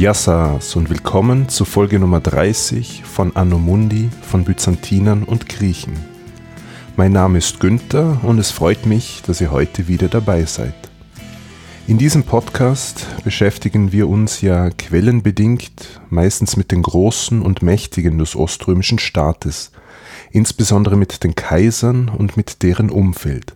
Yassas und willkommen zu Folge Nummer 30 von Anno Mundi von Byzantinern und Griechen. Mein Name ist Günther und es freut mich, dass ihr heute wieder dabei seid. In diesem Podcast beschäftigen wir uns ja quellenbedingt meistens mit den Großen und Mächtigen des oströmischen Staates, insbesondere mit den Kaisern und mit deren Umfeld.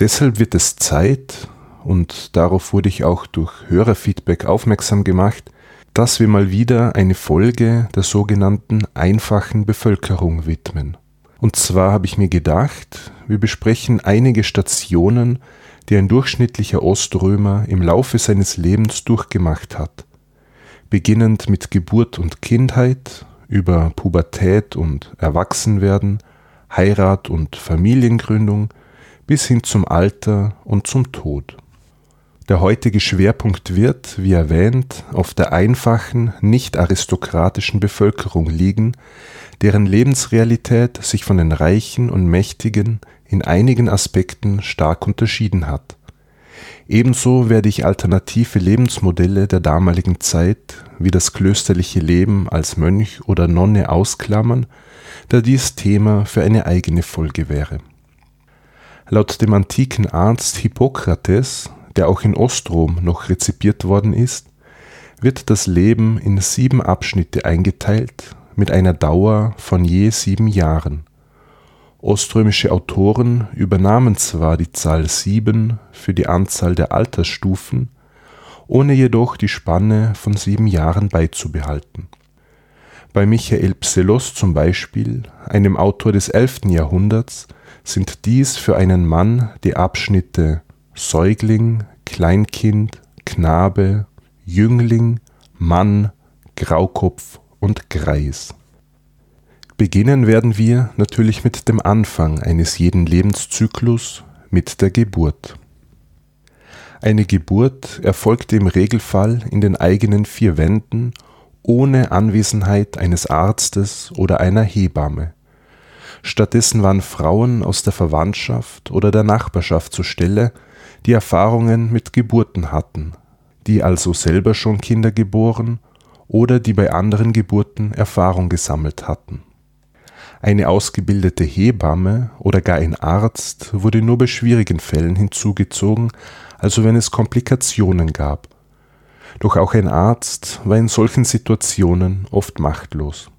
Deshalb wird es Zeit, und darauf wurde ich auch durch Hörerfeedback aufmerksam gemacht, dass wir mal wieder eine Folge der sogenannten einfachen Bevölkerung widmen. Und zwar habe ich mir gedacht, wir besprechen einige Stationen, die ein durchschnittlicher Oströmer im Laufe seines Lebens durchgemacht hat. Beginnend mit Geburt und Kindheit, über Pubertät und Erwachsenwerden, Heirat und Familiengründung bis hin zum Alter und zum Tod. Der heutige Schwerpunkt wird, wie erwähnt, auf der einfachen, nicht aristokratischen Bevölkerung liegen, deren Lebensrealität sich von den Reichen und Mächtigen in einigen Aspekten stark unterschieden hat. Ebenso werde ich alternative Lebensmodelle der damaligen Zeit wie das klösterliche Leben als Mönch oder Nonne ausklammern, da dies Thema für eine eigene Folge wäre. Laut dem antiken Arzt Hippokrates der auch in Ostrom noch rezipiert worden ist, wird das Leben in sieben Abschnitte eingeteilt mit einer Dauer von je sieben Jahren. Oströmische Autoren übernahmen zwar die Zahl sieben für die Anzahl der Altersstufen, ohne jedoch die Spanne von sieben Jahren beizubehalten. Bei Michael Psellos zum Beispiel, einem Autor des 11. Jahrhunderts, sind dies für einen Mann die Abschnitte Säugling, Kleinkind, Knabe, Jüngling, Mann, Graukopf und Greis. Beginnen werden wir natürlich mit dem Anfang eines jeden Lebenszyklus, mit der Geburt. Eine Geburt erfolgte im Regelfall in den eigenen vier Wänden ohne Anwesenheit eines Arztes oder einer Hebamme. Stattdessen waren Frauen aus der Verwandtschaft oder der Nachbarschaft zur Stelle, die Erfahrungen mit Geburten hatten, die also selber schon Kinder geboren oder die bei anderen Geburten Erfahrung gesammelt hatten. Eine ausgebildete Hebamme oder gar ein Arzt wurde nur bei schwierigen Fällen hinzugezogen, also wenn es Komplikationen gab. Doch auch ein Arzt war in solchen Situationen oft machtlos.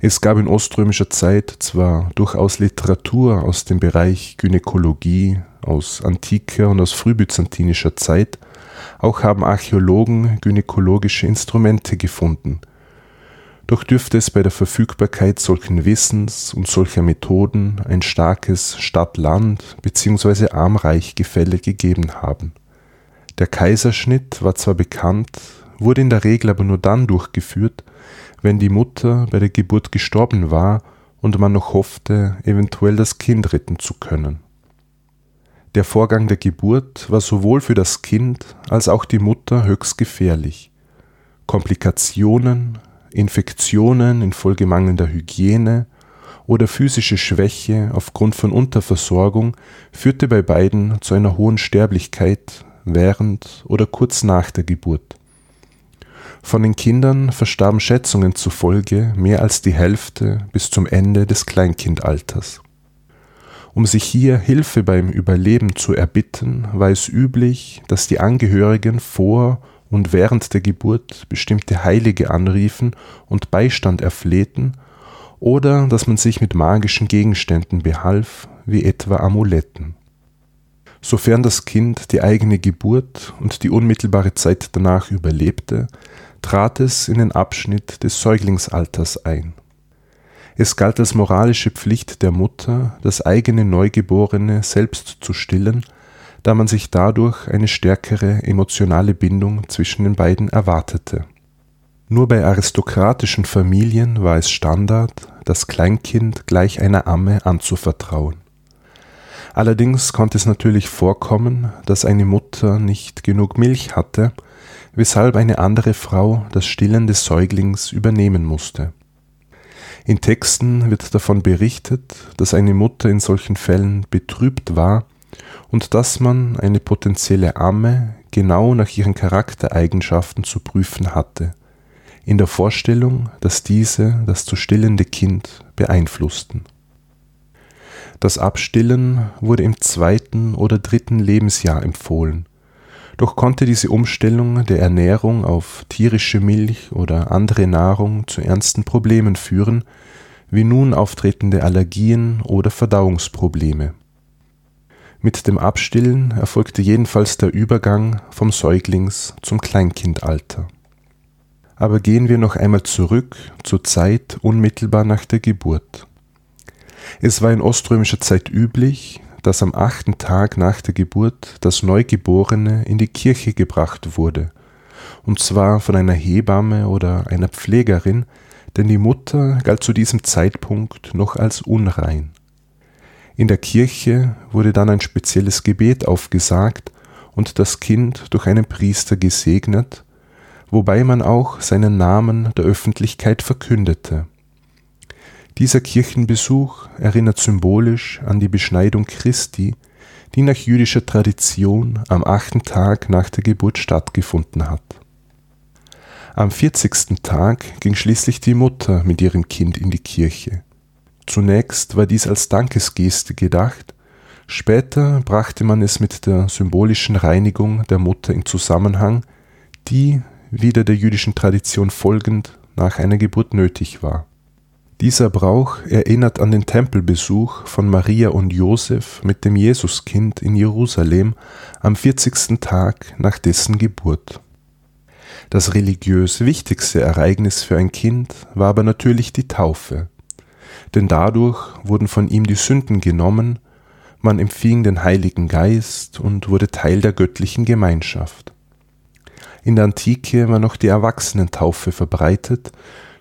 Es gab in oströmischer Zeit zwar durchaus Literatur aus dem Bereich Gynäkologie, aus antiker und aus frühbyzantinischer Zeit, auch haben Archäologen gynäkologische Instrumente gefunden. Doch dürfte es bei der Verfügbarkeit solchen Wissens und solcher Methoden ein starkes Stadt-Land bzw. Arm-Reich-Gefälle gegeben haben. Der Kaiserschnitt war zwar bekannt, wurde in der Regel aber nur dann durchgeführt, wenn die Mutter bei der Geburt gestorben war und man noch hoffte, eventuell das Kind retten zu können. Der Vorgang der Geburt war sowohl für das Kind als auch die Mutter höchst gefährlich. Komplikationen, Infektionen infolge mangelnder Hygiene oder physische Schwäche aufgrund von Unterversorgung führte bei beiden zu einer hohen Sterblichkeit während oder kurz nach der Geburt. Von den Kindern verstarben Schätzungen zufolge mehr als die Hälfte bis zum Ende des Kleinkindalters. Um sich hier Hilfe beim Überleben zu erbitten, war es üblich, dass die Angehörigen vor und während der Geburt bestimmte Heilige anriefen und Beistand erflehten, oder dass man sich mit magischen Gegenständen behalf, wie etwa Amuletten. Sofern das Kind die eigene Geburt und die unmittelbare Zeit danach überlebte, trat es in den Abschnitt des Säuglingsalters ein. Es galt als moralische Pflicht der Mutter, das eigene Neugeborene selbst zu stillen, da man sich dadurch eine stärkere emotionale Bindung zwischen den beiden erwartete. Nur bei aristokratischen Familien war es Standard, das Kleinkind gleich einer Amme anzuvertrauen. Allerdings konnte es natürlich vorkommen, dass eine Mutter nicht genug Milch hatte weshalb eine andere Frau das Stillen des Säuglings übernehmen musste. In Texten wird davon berichtet, dass eine Mutter in solchen Fällen betrübt war und dass man eine potenzielle Amme genau nach ihren Charaktereigenschaften zu prüfen hatte, in der Vorstellung, dass diese das zu stillende Kind beeinflussten. Das Abstillen wurde im zweiten oder dritten Lebensjahr empfohlen, doch konnte diese Umstellung der Ernährung auf tierische Milch oder andere Nahrung zu ernsten Problemen führen, wie nun auftretende Allergien oder Verdauungsprobleme. Mit dem Abstillen erfolgte jedenfalls der Übergang vom Säuglings zum Kleinkindalter. Aber gehen wir noch einmal zurück zur Zeit unmittelbar nach der Geburt. Es war in oströmischer Zeit üblich, dass am achten Tag nach der Geburt das Neugeborene in die Kirche gebracht wurde, und zwar von einer Hebamme oder einer Pflegerin, denn die Mutter galt zu diesem Zeitpunkt noch als unrein. In der Kirche wurde dann ein spezielles Gebet aufgesagt und das Kind durch einen Priester gesegnet, wobei man auch seinen Namen der Öffentlichkeit verkündete. Dieser Kirchenbesuch erinnert symbolisch an die Beschneidung Christi, die nach jüdischer Tradition am achten Tag nach der Geburt stattgefunden hat. Am vierzigsten Tag ging schließlich die Mutter mit ihrem Kind in die Kirche. Zunächst war dies als Dankesgeste gedacht, später brachte man es mit der symbolischen Reinigung der Mutter in Zusammenhang, die, wieder der jüdischen Tradition folgend, nach einer Geburt nötig war. Dieser Brauch erinnert an den Tempelbesuch von Maria und Josef mit dem Jesuskind in Jerusalem am 40. Tag nach dessen Geburt. Das religiös wichtigste Ereignis für ein Kind war aber natürlich die Taufe, denn dadurch wurden von ihm die Sünden genommen, man empfing den Heiligen Geist und wurde Teil der göttlichen Gemeinschaft. In der Antike war noch die Erwachsenentaufe verbreitet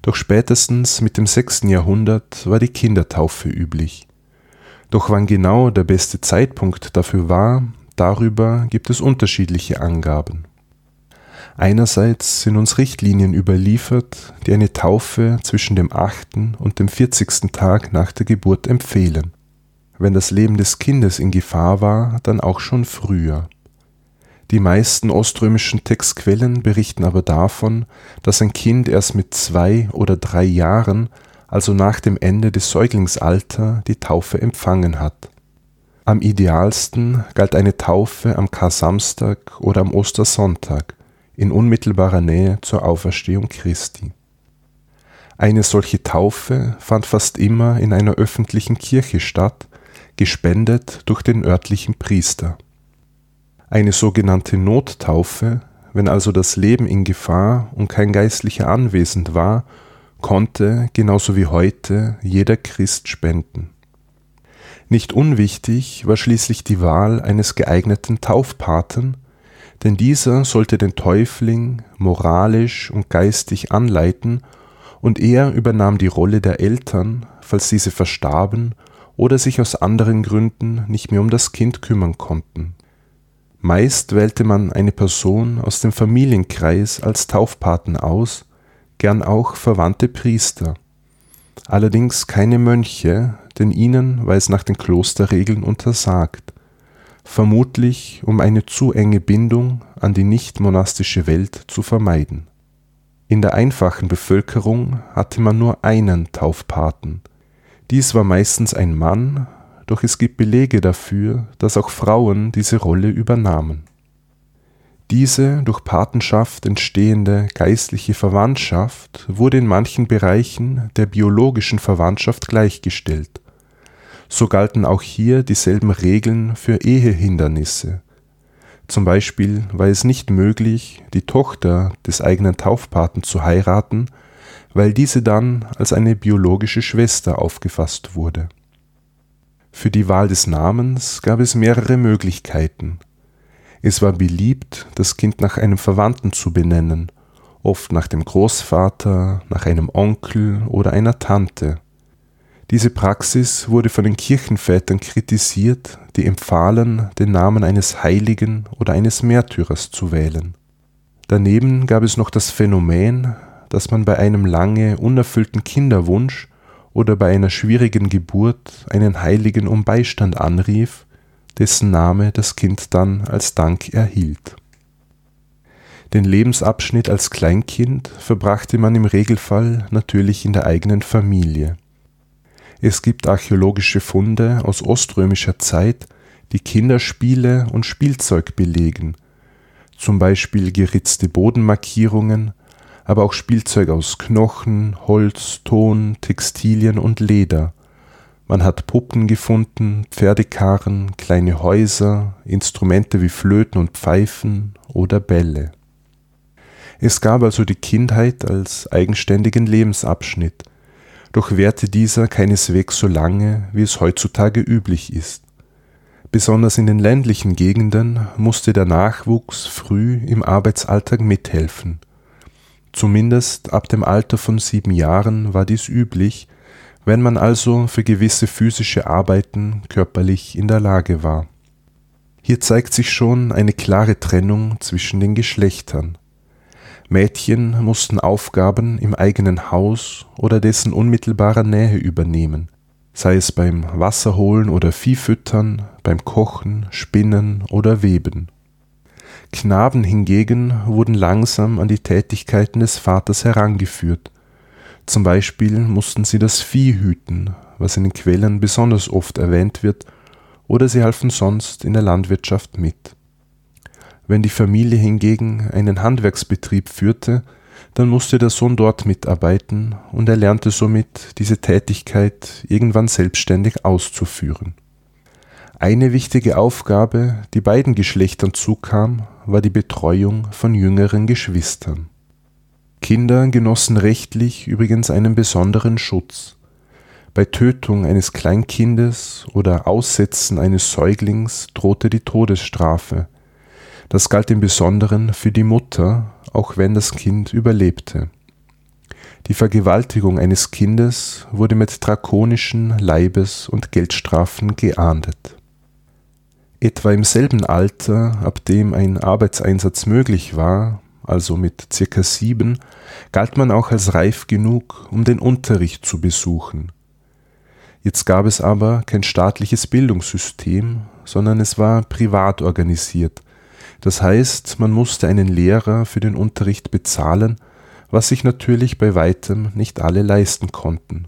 doch spätestens mit dem 6. Jahrhundert war die Kindertaufe üblich. Doch wann genau der beste Zeitpunkt dafür war, darüber gibt es unterschiedliche Angaben. Einerseits sind uns Richtlinien überliefert, die eine Taufe zwischen dem 8. und dem 40. Tag nach der Geburt empfehlen. Wenn das Leben des Kindes in Gefahr war, dann auch schon früher. Die meisten oströmischen Textquellen berichten aber davon, dass ein Kind erst mit zwei oder drei Jahren, also nach dem Ende des Säuglingsalters, die Taufe empfangen hat. Am idealsten galt eine Taufe am Kar-Samstag oder am Ostersonntag in unmittelbarer Nähe zur Auferstehung Christi. Eine solche Taufe fand fast immer in einer öffentlichen Kirche statt, gespendet durch den örtlichen Priester eine sogenannte Nottaufe, wenn also das Leben in Gefahr und kein Geistlicher anwesend war, konnte, genauso wie heute, jeder Christ spenden. Nicht unwichtig war schließlich die Wahl eines geeigneten Taufpaten, denn dieser sollte den Täufling moralisch und geistig anleiten, und er übernahm die Rolle der Eltern, falls diese verstarben oder sich aus anderen Gründen nicht mehr um das Kind kümmern konnten. Meist wählte man eine Person aus dem Familienkreis als Taufpaten aus, gern auch verwandte Priester. Allerdings keine Mönche, denn ihnen war es nach den Klosterregeln untersagt, vermutlich um eine zu enge Bindung an die nicht monastische Welt zu vermeiden. In der einfachen Bevölkerung hatte man nur einen Taufpaten. Dies war meistens ein Mann, doch es gibt Belege dafür, dass auch Frauen diese Rolle übernahmen. Diese durch Patenschaft entstehende geistliche Verwandtschaft wurde in manchen Bereichen der biologischen Verwandtschaft gleichgestellt. So galten auch hier dieselben Regeln für Ehehindernisse. Zum Beispiel war es nicht möglich, die Tochter des eigenen Taufpaten zu heiraten, weil diese dann als eine biologische Schwester aufgefasst wurde für die Wahl des Namens gab es mehrere Möglichkeiten. Es war beliebt, das Kind nach einem Verwandten zu benennen, oft nach dem Großvater, nach einem Onkel oder einer Tante. Diese Praxis wurde von den Kirchenvätern kritisiert, die empfahlen, den Namen eines Heiligen oder eines Märtyrers zu wählen. Daneben gab es noch das Phänomen, dass man bei einem lange unerfüllten Kinderwunsch oder bei einer schwierigen Geburt einen Heiligen um Beistand anrief, dessen Name das Kind dann als Dank erhielt. Den Lebensabschnitt als Kleinkind verbrachte man im Regelfall natürlich in der eigenen Familie. Es gibt archäologische Funde aus oströmischer Zeit, die Kinderspiele und Spielzeug belegen, zum Beispiel geritzte Bodenmarkierungen, aber auch Spielzeug aus Knochen, Holz, Ton, Textilien und Leder. Man hat Puppen gefunden, Pferdekarren, kleine Häuser, Instrumente wie Flöten und Pfeifen oder Bälle. Es gab also die Kindheit als eigenständigen Lebensabschnitt, doch währte dieser keineswegs so lange, wie es heutzutage üblich ist. Besonders in den ländlichen Gegenden musste der Nachwuchs früh im Arbeitsalltag mithelfen. Zumindest ab dem Alter von sieben Jahren war dies üblich, wenn man also für gewisse physische Arbeiten körperlich in der Lage war. Hier zeigt sich schon eine klare Trennung zwischen den Geschlechtern. Mädchen mussten Aufgaben im eigenen Haus oder dessen unmittelbarer Nähe übernehmen, sei es beim Wasserholen oder Viehfüttern, beim Kochen, Spinnen oder Weben. Knaben hingegen wurden langsam an die Tätigkeiten des Vaters herangeführt. Zum Beispiel mussten sie das Vieh hüten, was in den Quellen besonders oft erwähnt wird, oder sie halfen sonst in der Landwirtschaft mit. Wenn die Familie hingegen einen Handwerksbetrieb führte, dann musste der Sohn dort mitarbeiten und er lernte somit diese Tätigkeit irgendwann selbstständig auszuführen. Eine wichtige Aufgabe, die beiden Geschlechtern zukam, war die Betreuung von jüngeren Geschwistern. Kinder genossen rechtlich übrigens einen besonderen Schutz. Bei Tötung eines Kleinkindes oder Aussetzen eines Säuglings drohte die Todesstrafe, das galt im Besonderen für die Mutter, auch wenn das Kind überlebte. Die Vergewaltigung eines Kindes wurde mit drakonischen Leibes- und Geldstrafen geahndet. Etwa im selben Alter, ab dem ein Arbeitseinsatz möglich war, also mit circa sieben, galt man auch als reif genug, um den Unterricht zu besuchen. Jetzt gab es aber kein staatliches Bildungssystem, sondern es war privat organisiert, das heißt, man musste einen Lehrer für den Unterricht bezahlen, was sich natürlich bei weitem nicht alle leisten konnten.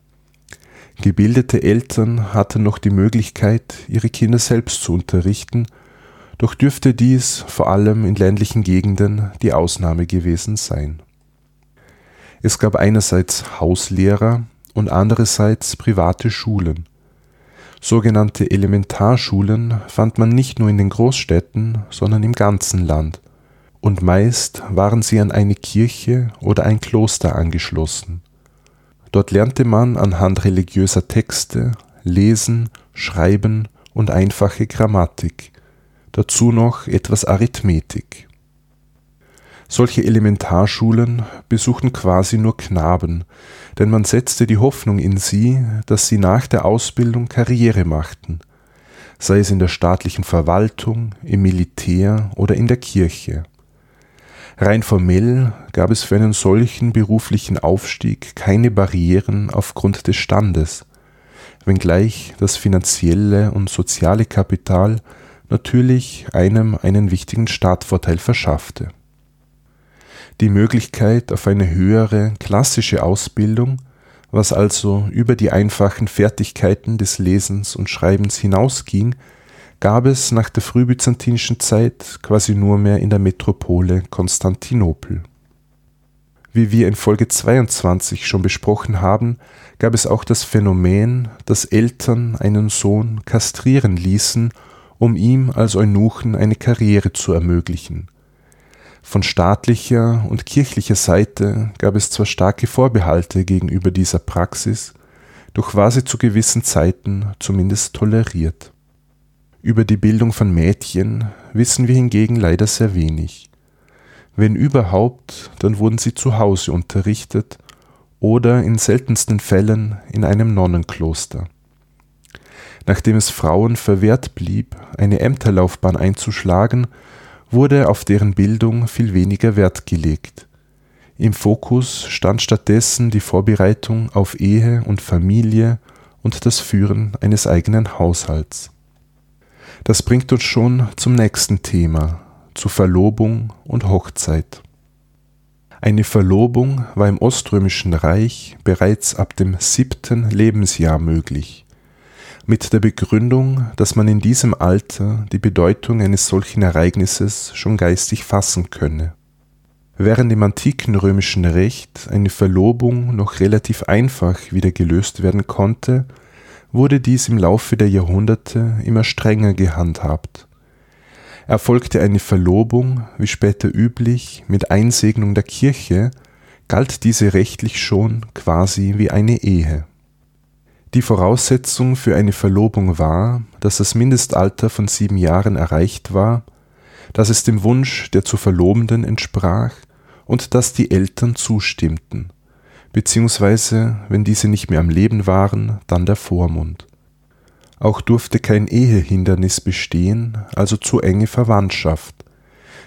Gebildete Eltern hatten noch die Möglichkeit, ihre Kinder selbst zu unterrichten, doch dürfte dies vor allem in ländlichen Gegenden die Ausnahme gewesen sein. Es gab einerseits Hauslehrer und andererseits private Schulen. Sogenannte Elementarschulen fand man nicht nur in den Großstädten, sondern im ganzen Land, und meist waren sie an eine Kirche oder ein Kloster angeschlossen. Dort lernte man anhand religiöser Texte lesen, schreiben und einfache Grammatik, dazu noch etwas Arithmetik. Solche Elementarschulen besuchten quasi nur Knaben, denn man setzte die Hoffnung in sie, dass sie nach der Ausbildung Karriere machten, sei es in der staatlichen Verwaltung, im Militär oder in der Kirche. Rein formell gab es für einen solchen beruflichen Aufstieg keine Barrieren aufgrund des Standes, wenngleich das finanzielle und soziale Kapital natürlich einem einen wichtigen Startvorteil verschaffte. Die Möglichkeit auf eine höhere klassische Ausbildung, was also über die einfachen Fertigkeiten des Lesens und Schreibens hinausging, gab es nach der frühbyzantinischen Zeit quasi nur mehr in der Metropole Konstantinopel. Wie wir in Folge 22 schon besprochen haben, gab es auch das Phänomen, dass Eltern einen Sohn kastrieren ließen, um ihm als Eunuchen eine Karriere zu ermöglichen. Von staatlicher und kirchlicher Seite gab es zwar starke Vorbehalte gegenüber dieser Praxis, doch war sie zu gewissen Zeiten zumindest toleriert. Über die Bildung von Mädchen wissen wir hingegen leider sehr wenig. Wenn überhaupt, dann wurden sie zu Hause unterrichtet oder in seltensten Fällen in einem Nonnenkloster. Nachdem es Frauen verwehrt blieb, eine Ämterlaufbahn einzuschlagen, wurde auf deren Bildung viel weniger Wert gelegt. Im Fokus stand stattdessen die Vorbereitung auf Ehe und Familie und das Führen eines eigenen Haushalts. Das bringt uns schon zum nächsten Thema, zu Verlobung und Hochzeit. Eine Verlobung war im Oströmischen Reich bereits ab dem siebten Lebensjahr möglich, mit der Begründung, dass man in diesem Alter die Bedeutung eines solchen Ereignisses schon geistig fassen könne. Während im antiken römischen Recht eine Verlobung noch relativ einfach wieder gelöst werden konnte, wurde dies im Laufe der Jahrhunderte immer strenger gehandhabt. Erfolgte eine Verlobung, wie später üblich, mit Einsegnung der Kirche, galt diese rechtlich schon quasi wie eine Ehe. Die Voraussetzung für eine Verlobung war, dass das Mindestalter von sieben Jahren erreicht war, dass es dem Wunsch der zu Verlobenden entsprach und dass die Eltern zustimmten, beziehungsweise, wenn diese nicht mehr am Leben waren, dann der Vormund. Auch durfte kein Ehehindernis bestehen, also zu enge Verwandtschaft.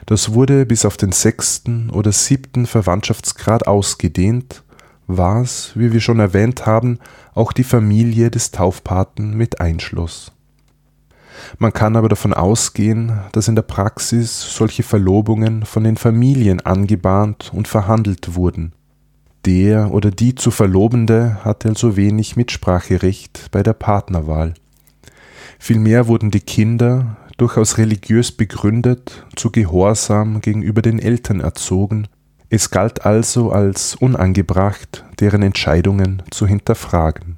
Das wurde bis auf den sechsten oder siebten Verwandtschaftsgrad ausgedehnt, was, wie wir schon erwähnt haben, auch die Familie des Taufpaten mit einschloss. Man kann aber davon ausgehen, dass in der Praxis solche Verlobungen von den Familien angebahnt und verhandelt wurden. Der oder die zu Verlobende hatte also wenig Mitspracherecht bei der Partnerwahl. Vielmehr wurden die Kinder, durchaus religiös begründet, zu Gehorsam gegenüber den Eltern erzogen, es galt also als unangebracht, deren Entscheidungen zu hinterfragen.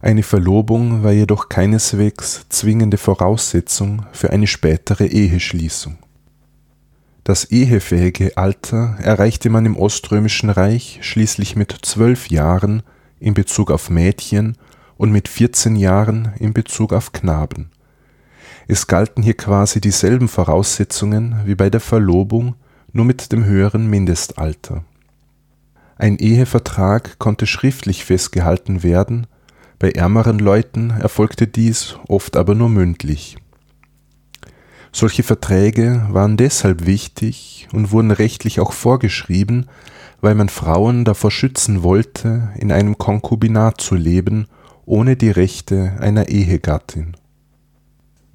Eine Verlobung war jedoch keineswegs zwingende Voraussetzung für eine spätere Eheschließung. Das ehefähige Alter erreichte man im Oströmischen Reich schließlich mit zwölf Jahren in Bezug auf Mädchen und mit 14 Jahren in Bezug auf Knaben. Es galten hier quasi dieselben Voraussetzungen wie bei der Verlobung, nur mit dem höheren Mindestalter. Ein Ehevertrag konnte schriftlich festgehalten werden bei ärmeren Leuten erfolgte dies oft aber nur mündlich. Solche Verträge waren deshalb wichtig und wurden rechtlich auch vorgeschrieben, weil man Frauen davor schützen wollte, in einem Konkubinat zu leben, ohne die Rechte einer Ehegattin.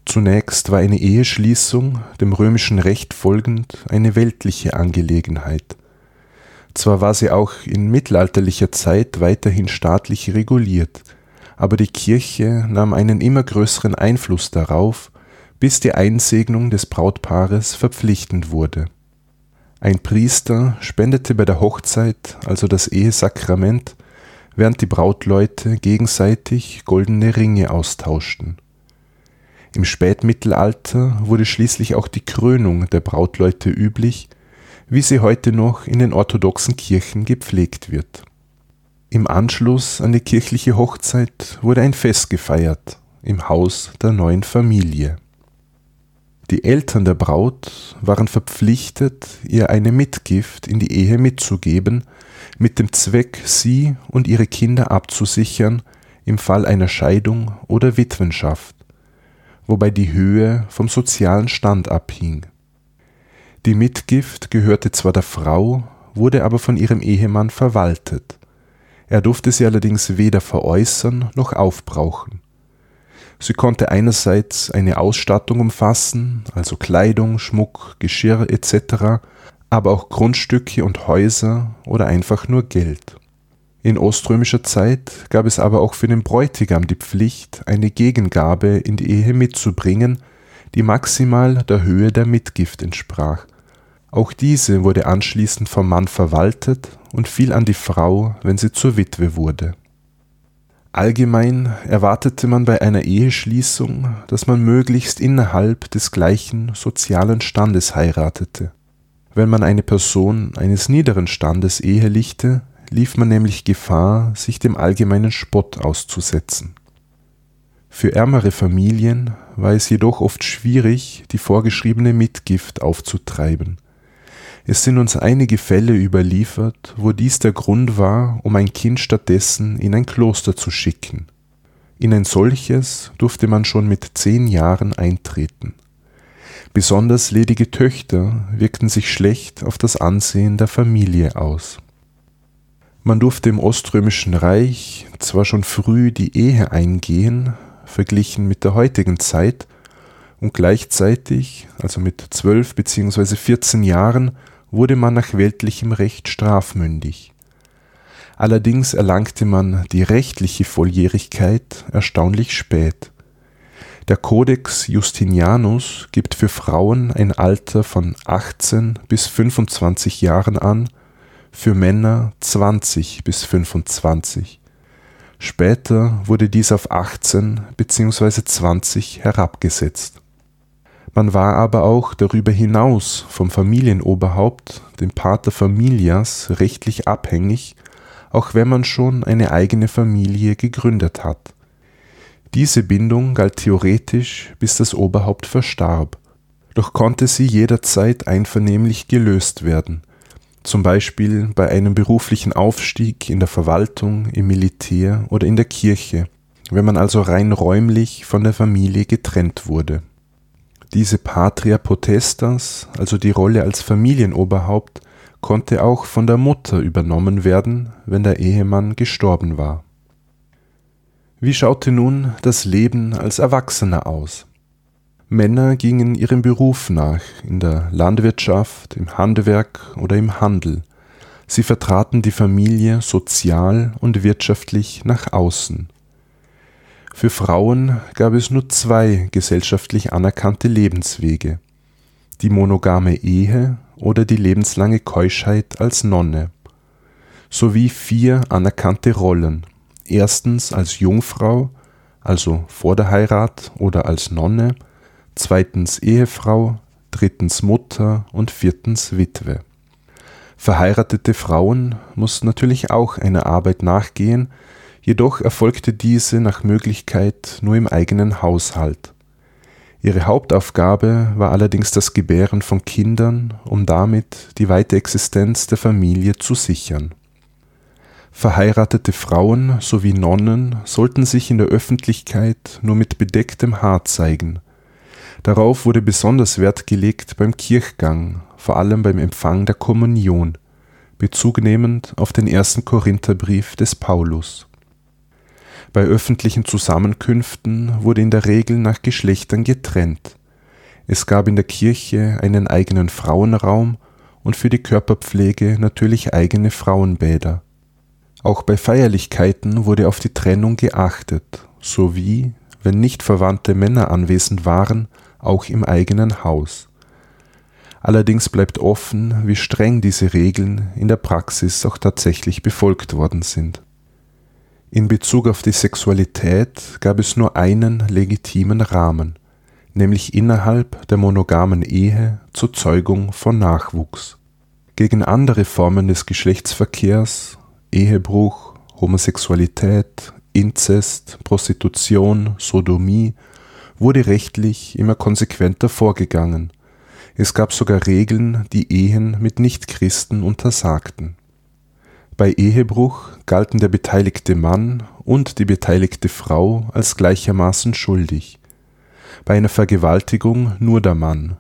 Zunächst war eine Eheschließung, dem römischen Recht folgend, eine weltliche Angelegenheit. Zwar war sie auch in mittelalterlicher Zeit weiterhin staatlich reguliert, aber die Kirche nahm einen immer größeren Einfluss darauf, bis die Einsegnung des Brautpaares verpflichtend wurde. Ein Priester spendete bei der Hochzeit also das Ehesakrament, während die Brautleute gegenseitig goldene Ringe austauschten. Im Spätmittelalter wurde schließlich auch die Krönung der Brautleute üblich, wie sie heute noch in den orthodoxen Kirchen gepflegt wird im Anschluss an die kirchliche Hochzeit wurde ein Fest gefeiert im Haus der neuen Familie. Die Eltern der Braut waren verpflichtet, ihr eine Mitgift in die Ehe mitzugeben, mit dem Zweck, sie und ihre Kinder abzusichern im Fall einer Scheidung oder Witwenschaft, wobei die Höhe vom sozialen Stand abhing. Die Mitgift gehörte zwar der Frau, wurde aber von ihrem Ehemann verwaltet. Er durfte sie allerdings weder veräußern noch aufbrauchen. Sie konnte einerseits eine Ausstattung umfassen, also Kleidung, Schmuck, Geschirr etc., aber auch Grundstücke und Häuser oder einfach nur Geld. In oströmischer Zeit gab es aber auch für den Bräutigam die Pflicht, eine Gegengabe in die Ehe mitzubringen, die maximal der Höhe der Mitgift entsprach auch diese wurde anschließend vom Mann verwaltet und fiel an die Frau, wenn sie zur Witwe wurde. Allgemein erwartete man bei einer Eheschließung, dass man möglichst innerhalb des gleichen sozialen Standes heiratete. Wenn man eine Person eines niederen Standes ehelichte, lief man nämlich Gefahr, sich dem allgemeinen Spott auszusetzen. Für ärmere Familien war es jedoch oft schwierig, die vorgeschriebene Mitgift aufzutreiben. Es sind uns einige Fälle überliefert, wo dies der Grund war, um ein Kind stattdessen in ein Kloster zu schicken. In ein solches durfte man schon mit zehn Jahren eintreten. Besonders ledige Töchter wirkten sich schlecht auf das Ansehen der Familie aus. Man durfte im Oströmischen Reich zwar schon früh die Ehe eingehen, verglichen mit der heutigen Zeit, und gleichzeitig, also mit zwölf bzw. 14 Jahren, wurde man nach weltlichem Recht strafmündig. Allerdings erlangte man die rechtliche Volljährigkeit erstaunlich spät. Der Codex Justinianus gibt für Frauen ein Alter von 18 bis 25 Jahren an, für Männer 20 bis 25. Später wurde dies auf 18 bzw. 20 herabgesetzt. Man war aber auch darüber hinaus vom Familienoberhaupt, dem Pater Familias, rechtlich abhängig, auch wenn man schon eine eigene Familie gegründet hat. Diese Bindung galt theoretisch, bis das Oberhaupt verstarb, doch konnte sie jederzeit einvernehmlich gelöst werden, zum Beispiel bei einem beruflichen Aufstieg in der Verwaltung, im Militär oder in der Kirche, wenn man also rein räumlich von der Familie getrennt wurde. Diese Patria Potestas, also die Rolle als Familienoberhaupt, konnte auch von der Mutter übernommen werden, wenn der Ehemann gestorben war. Wie schaute nun das Leben als Erwachsener aus? Männer gingen ihrem Beruf nach, in der Landwirtschaft, im Handwerk oder im Handel. Sie vertraten die Familie sozial und wirtschaftlich nach außen. Für Frauen gab es nur zwei gesellschaftlich anerkannte Lebenswege die monogame Ehe oder die lebenslange Keuschheit als Nonne, sowie vier anerkannte Rollen, erstens als Jungfrau, also vor der Heirat oder als Nonne, zweitens Ehefrau, drittens Mutter und viertens Witwe. Verheiratete Frauen mussten natürlich auch einer Arbeit nachgehen, jedoch erfolgte diese nach Möglichkeit nur im eigenen Haushalt. Ihre Hauptaufgabe war allerdings das Gebären von Kindern, um damit die Weiterexistenz der Familie zu sichern. Verheiratete Frauen sowie Nonnen sollten sich in der Öffentlichkeit nur mit bedecktem Haar zeigen, Darauf wurde besonders Wert gelegt beim Kirchgang, vor allem beim Empfang der Kommunion, bezugnehmend auf den ersten Korintherbrief des Paulus. Bei öffentlichen Zusammenkünften wurde in der Regel nach Geschlechtern getrennt. Es gab in der Kirche einen eigenen Frauenraum und für die Körperpflege natürlich eigene Frauenbäder. Auch bei Feierlichkeiten wurde auf die Trennung geachtet, sowie, wenn nicht verwandte Männer anwesend waren, auch im eigenen Haus. Allerdings bleibt offen, wie streng diese Regeln in der Praxis auch tatsächlich befolgt worden sind. In Bezug auf die Sexualität gab es nur einen legitimen Rahmen, nämlich innerhalb der monogamen Ehe zur Zeugung von Nachwuchs. Gegen andere Formen des Geschlechtsverkehrs, Ehebruch, Homosexualität, Inzest, Prostitution, Sodomie wurde rechtlich immer konsequenter vorgegangen. Es gab sogar Regeln, die Ehen mit Nichtchristen untersagten. Bei Ehebruch galten der beteiligte Mann und die beteiligte Frau als gleichermaßen schuldig, bei einer Vergewaltigung nur der Mann.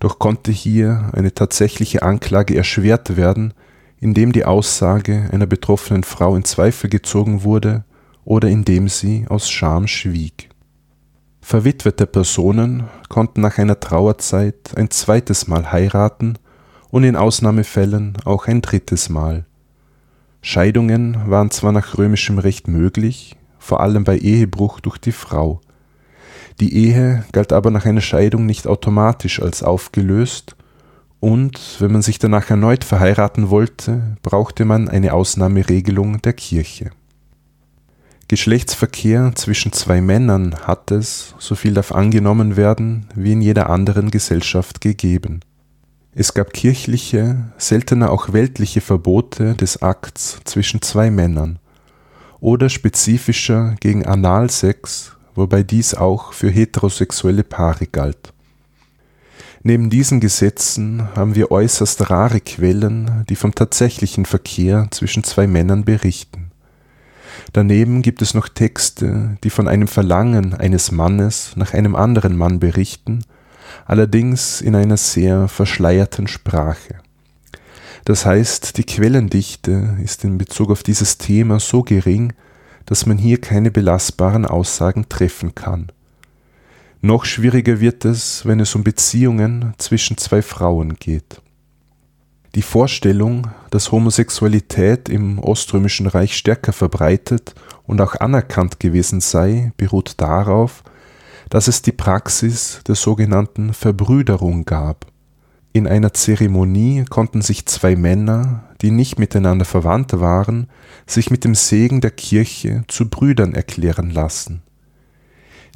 Doch konnte hier eine tatsächliche Anklage erschwert werden, indem die Aussage einer betroffenen Frau in Zweifel gezogen wurde oder indem sie aus Scham schwieg. Verwitwete Personen konnten nach einer Trauerzeit ein zweites Mal heiraten und in Ausnahmefällen auch ein drittes Mal. Scheidungen waren zwar nach römischem Recht möglich, vor allem bei Ehebruch durch die Frau. Die Ehe galt aber nach einer Scheidung nicht automatisch als aufgelöst und wenn man sich danach erneut verheiraten wollte, brauchte man eine Ausnahmeregelung der Kirche. Geschlechtsverkehr zwischen zwei Männern hat es, so viel darf angenommen werden, wie in jeder anderen Gesellschaft gegeben. Es gab kirchliche, seltener auch weltliche Verbote des Akts zwischen zwei Männern oder spezifischer gegen Analsex, wobei dies auch für heterosexuelle Paare galt. Neben diesen Gesetzen haben wir äußerst rare Quellen, die vom tatsächlichen Verkehr zwischen zwei Männern berichten. Daneben gibt es noch Texte, die von einem Verlangen eines Mannes nach einem anderen Mann berichten, allerdings in einer sehr verschleierten Sprache. Das heißt, die Quellendichte ist in Bezug auf dieses Thema so gering, dass man hier keine belastbaren Aussagen treffen kann. Noch schwieriger wird es, wenn es um Beziehungen zwischen zwei Frauen geht. Die Vorstellung, dass Homosexualität im Oströmischen Reich stärker verbreitet und auch anerkannt gewesen sei, beruht darauf, dass es die Praxis der sogenannten Verbrüderung gab. In einer Zeremonie konnten sich zwei Männer, die nicht miteinander verwandt waren, sich mit dem Segen der Kirche zu Brüdern erklären lassen.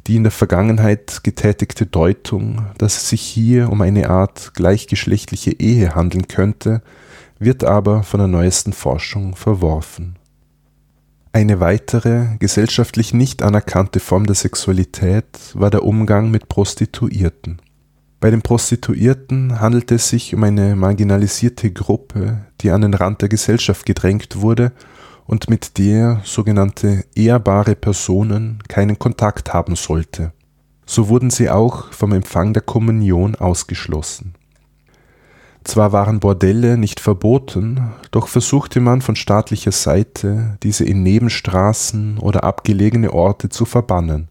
Die in der Vergangenheit getätigte Deutung, dass es sich hier um eine Art gleichgeschlechtliche Ehe handeln könnte, wird aber von der neuesten Forschung verworfen. Eine weitere gesellschaftlich nicht anerkannte Form der Sexualität war der Umgang mit Prostituierten. Bei den Prostituierten handelte es sich um eine marginalisierte Gruppe, die an den Rand der Gesellschaft gedrängt wurde und mit der sogenannte ehrbare Personen keinen Kontakt haben sollte. So wurden sie auch vom Empfang der Kommunion ausgeschlossen. Zwar waren Bordelle nicht verboten, doch versuchte man von staatlicher Seite, diese in Nebenstraßen oder abgelegene Orte zu verbannen.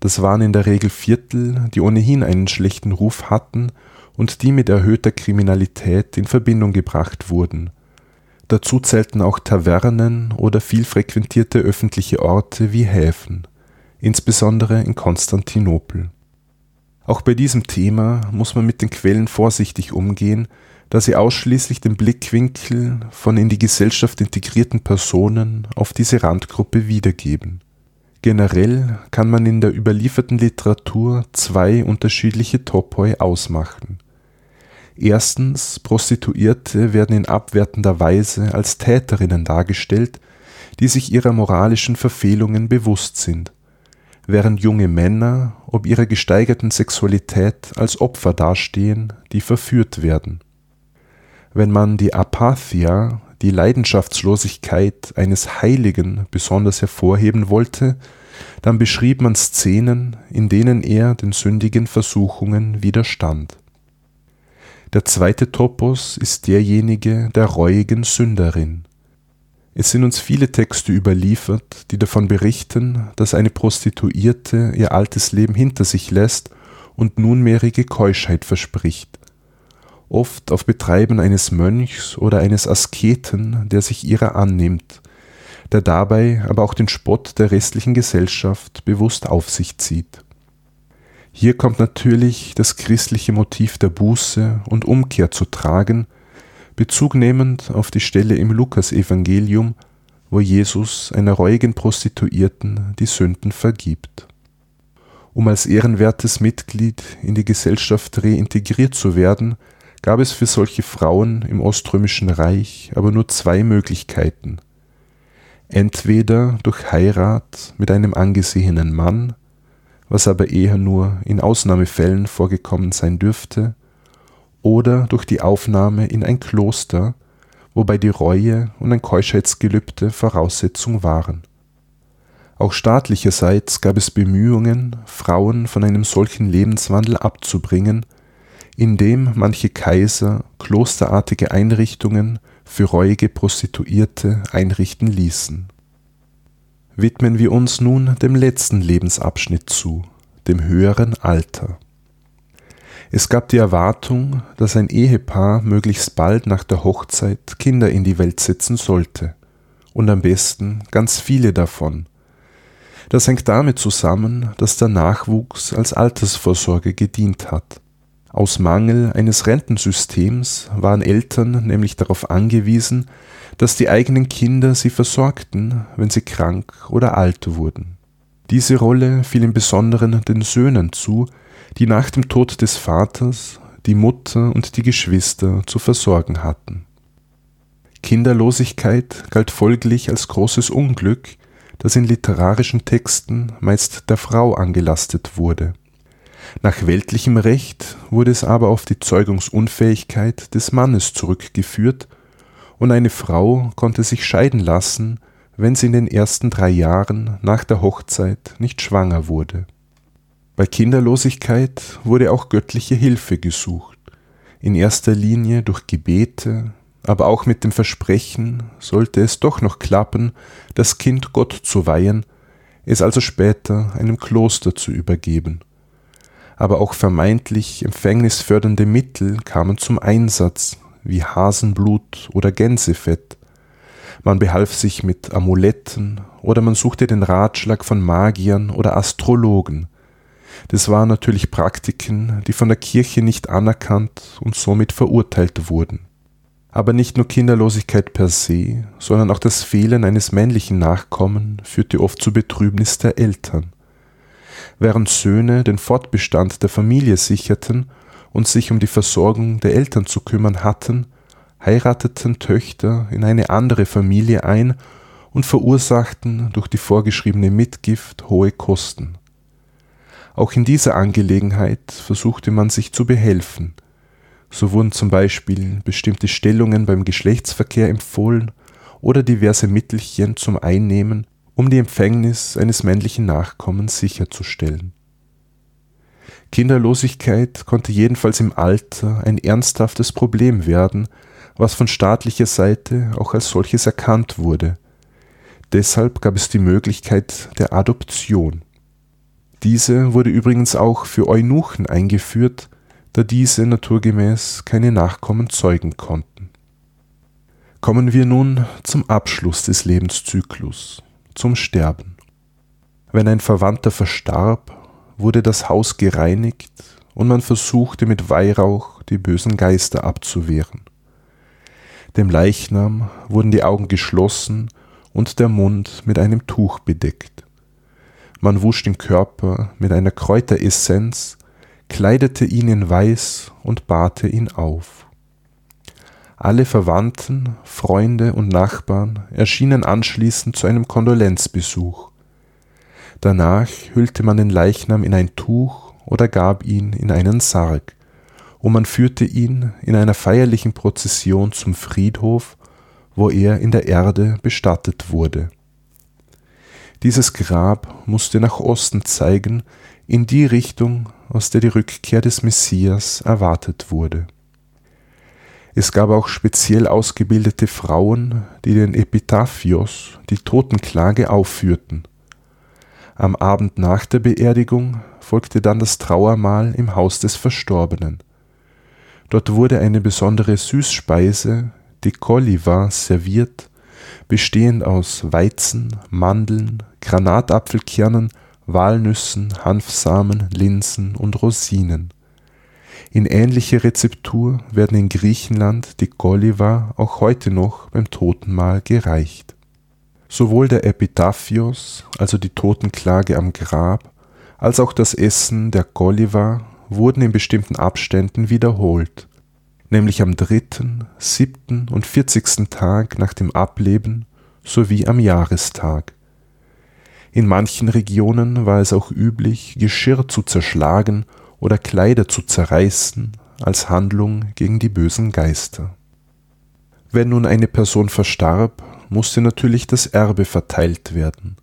Das waren in der Regel Viertel, die ohnehin einen schlechten Ruf hatten und die mit erhöhter Kriminalität in Verbindung gebracht wurden. Dazu zählten auch Tavernen oder viel frequentierte öffentliche Orte wie Häfen, insbesondere in Konstantinopel. Auch bei diesem Thema muss man mit den Quellen vorsichtig umgehen, da sie ausschließlich den Blickwinkel von in die Gesellschaft integrierten Personen auf diese Randgruppe wiedergeben. Generell kann man in der überlieferten Literatur zwei unterschiedliche Topoi ausmachen. Erstens, Prostituierte werden in abwertender Weise als Täterinnen dargestellt, die sich ihrer moralischen Verfehlungen bewusst sind, während junge Männer ob ihrer gesteigerten Sexualität als Opfer dastehen, die verführt werden. Wenn man die Apathia, die Leidenschaftslosigkeit eines Heiligen besonders hervorheben wollte, dann beschrieb man Szenen, in denen er den sündigen Versuchungen widerstand. Der zweite Topos ist derjenige der reuigen Sünderin. Es sind uns viele Texte überliefert, die davon berichten, dass eine Prostituierte ihr altes Leben hinter sich lässt und nunmehrige Keuschheit verspricht oft auf Betreiben eines Mönchs oder eines Asketen, der sich ihrer annimmt, der dabei aber auch den Spott der restlichen Gesellschaft bewusst auf sich zieht. Hier kommt natürlich das christliche Motiv der Buße und Umkehr zu tragen, bezugnehmend auf die Stelle im Lukasevangelium, wo Jesus einer reuigen Prostituierten die Sünden vergibt. Um als ehrenwertes Mitglied in die Gesellschaft reintegriert zu werden, gab es für solche Frauen im Oströmischen Reich aber nur zwei Möglichkeiten. Entweder durch Heirat mit einem angesehenen Mann, was aber eher nur in Ausnahmefällen vorgekommen sein dürfte, oder durch die Aufnahme in ein Kloster, wobei die Reue und ein Keuschheitsgelübde Voraussetzung waren. Auch staatlicherseits gab es Bemühungen, Frauen von einem solchen Lebenswandel abzubringen in dem manche Kaiser klosterartige Einrichtungen für reuige Prostituierte einrichten ließen. Widmen wir uns nun dem letzten Lebensabschnitt zu, dem höheren Alter. Es gab die Erwartung, dass ein Ehepaar möglichst bald nach der Hochzeit Kinder in die Welt setzen sollte, und am besten ganz viele davon. Das hängt damit zusammen, dass der Nachwuchs als Altersvorsorge gedient hat aus Mangel eines Rentensystems waren Eltern nämlich darauf angewiesen, dass die eigenen Kinder sie versorgten, wenn sie krank oder alt wurden. Diese Rolle fiel im Besonderen den Söhnen zu, die nach dem Tod des Vaters die Mutter und die Geschwister zu versorgen hatten. Kinderlosigkeit galt folglich als großes Unglück, das in literarischen Texten meist der Frau angelastet wurde. Nach weltlichem Recht wurde es aber auf die Zeugungsunfähigkeit des Mannes zurückgeführt, und eine Frau konnte sich scheiden lassen, wenn sie in den ersten drei Jahren nach der Hochzeit nicht schwanger wurde. Bei Kinderlosigkeit wurde auch göttliche Hilfe gesucht, in erster Linie durch Gebete, aber auch mit dem Versprechen, sollte es doch noch klappen, das Kind Gott zu weihen, es also später einem Kloster zu übergeben aber auch vermeintlich empfängnisfördernde Mittel kamen zum Einsatz, wie Hasenblut oder Gänsefett. Man behalf sich mit Amuletten oder man suchte den Ratschlag von Magiern oder Astrologen. Das waren natürlich Praktiken, die von der Kirche nicht anerkannt und somit verurteilt wurden. Aber nicht nur Kinderlosigkeit per se, sondern auch das Fehlen eines männlichen Nachkommen führte oft zur Betrübnis der Eltern. Während Söhne den Fortbestand der Familie sicherten und sich um die Versorgung der Eltern zu kümmern hatten, heirateten Töchter in eine andere Familie ein und verursachten durch die vorgeschriebene Mitgift hohe Kosten. Auch in dieser Angelegenheit versuchte man sich zu behelfen. So wurden zum Beispiel bestimmte Stellungen beim Geschlechtsverkehr empfohlen oder diverse Mittelchen zum Einnehmen, um die Empfängnis eines männlichen Nachkommens sicherzustellen. Kinderlosigkeit konnte jedenfalls im Alter ein ernsthaftes Problem werden, was von staatlicher Seite auch als solches erkannt wurde. Deshalb gab es die Möglichkeit der Adoption. Diese wurde übrigens auch für Eunuchen eingeführt, da diese naturgemäß keine Nachkommen zeugen konnten. Kommen wir nun zum Abschluss des Lebenszyklus, zum Sterben. Wenn ein Verwandter verstarb, wurde das Haus gereinigt und man versuchte mit Weihrauch die bösen Geister abzuwehren. Dem Leichnam wurden die Augen geschlossen und der Mund mit einem Tuch bedeckt. Man wusch den Körper mit einer Kräuteressenz, kleidete ihn in Weiß und bahrte ihn auf. Alle Verwandten, Freunde und Nachbarn erschienen anschließend zu einem Kondolenzbesuch. Danach hüllte man den Leichnam in ein Tuch oder gab ihn in einen Sarg, und man führte ihn in einer feierlichen Prozession zum Friedhof, wo er in der Erde bestattet wurde. Dieses Grab musste nach Osten zeigen, in die Richtung, aus der die Rückkehr des Messias erwartet wurde. Es gab auch speziell ausgebildete Frauen, die den Epitaphios, die Totenklage, aufführten. Am Abend nach der Beerdigung folgte dann das Trauermahl im Haus des Verstorbenen. Dort wurde eine besondere Süßspeise, die Kolliva, serviert, bestehend aus Weizen, Mandeln, Granatapfelkernen, Walnüssen, Hanfsamen, Linsen und Rosinen. In ähnlicher Rezeptur werden in Griechenland die Golliva auch heute noch beim Totenmahl gereicht. Sowohl der Epitaphios, also die Totenklage am Grab, als auch das Essen der Golliva wurden in bestimmten Abständen wiederholt, nämlich am dritten, siebten und vierzigsten Tag nach dem Ableben sowie am Jahrestag. In manchen Regionen war es auch üblich, Geschirr zu zerschlagen oder Kleider zu zerreißen als Handlung gegen die bösen Geister. Wenn nun eine Person verstarb, musste natürlich das Erbe verteilt werden.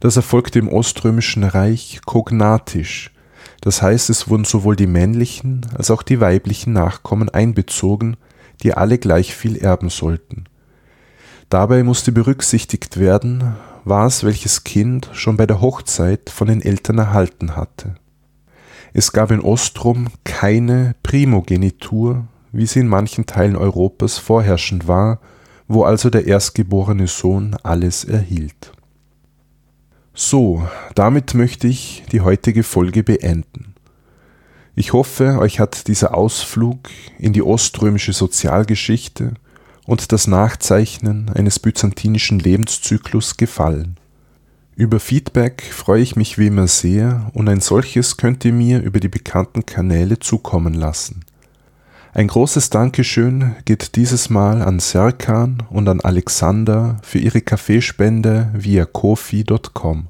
Das erfolgte im Oströmischen Reich kognatisch, das heißt, es wurden sowohl die männlichen als auch die weiblichen Nachkommen einbezogen, die alle gleich viel erben sollten. Dabei musste berücksichtigt werden, was welches Kind schon bei der Hochzeit von den Eltern erhalten hatte. Es gab in Ostrom keine Primogenitur, wie sie in manchen Teilen Europas vorherrschend war, wo also der erstgeborene Sohn alles erhielt. So, damit möchte ich die heutige Folge beenden. Ich hoffe, euch hat dieser Ausflug in die oströmische Sozialgeschichte und das Nachzeichnen eines byzantinischen Lebenszyklus gefallen. Über Feedback freue ich mich wie immer sehr und ein solches könnt ihr mir über die bekannten Kanäle zukommen lassen. Ein großes Dankeschön geht dieses Mal an Serkan und an Alexander für ihre Kaffeespende via kofi.com.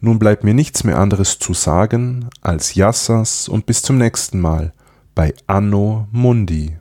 Nun bleibt mir nichts mehr anderes zu sagen als Yassas und bis zum nächsten Mal bei Anno Mundi.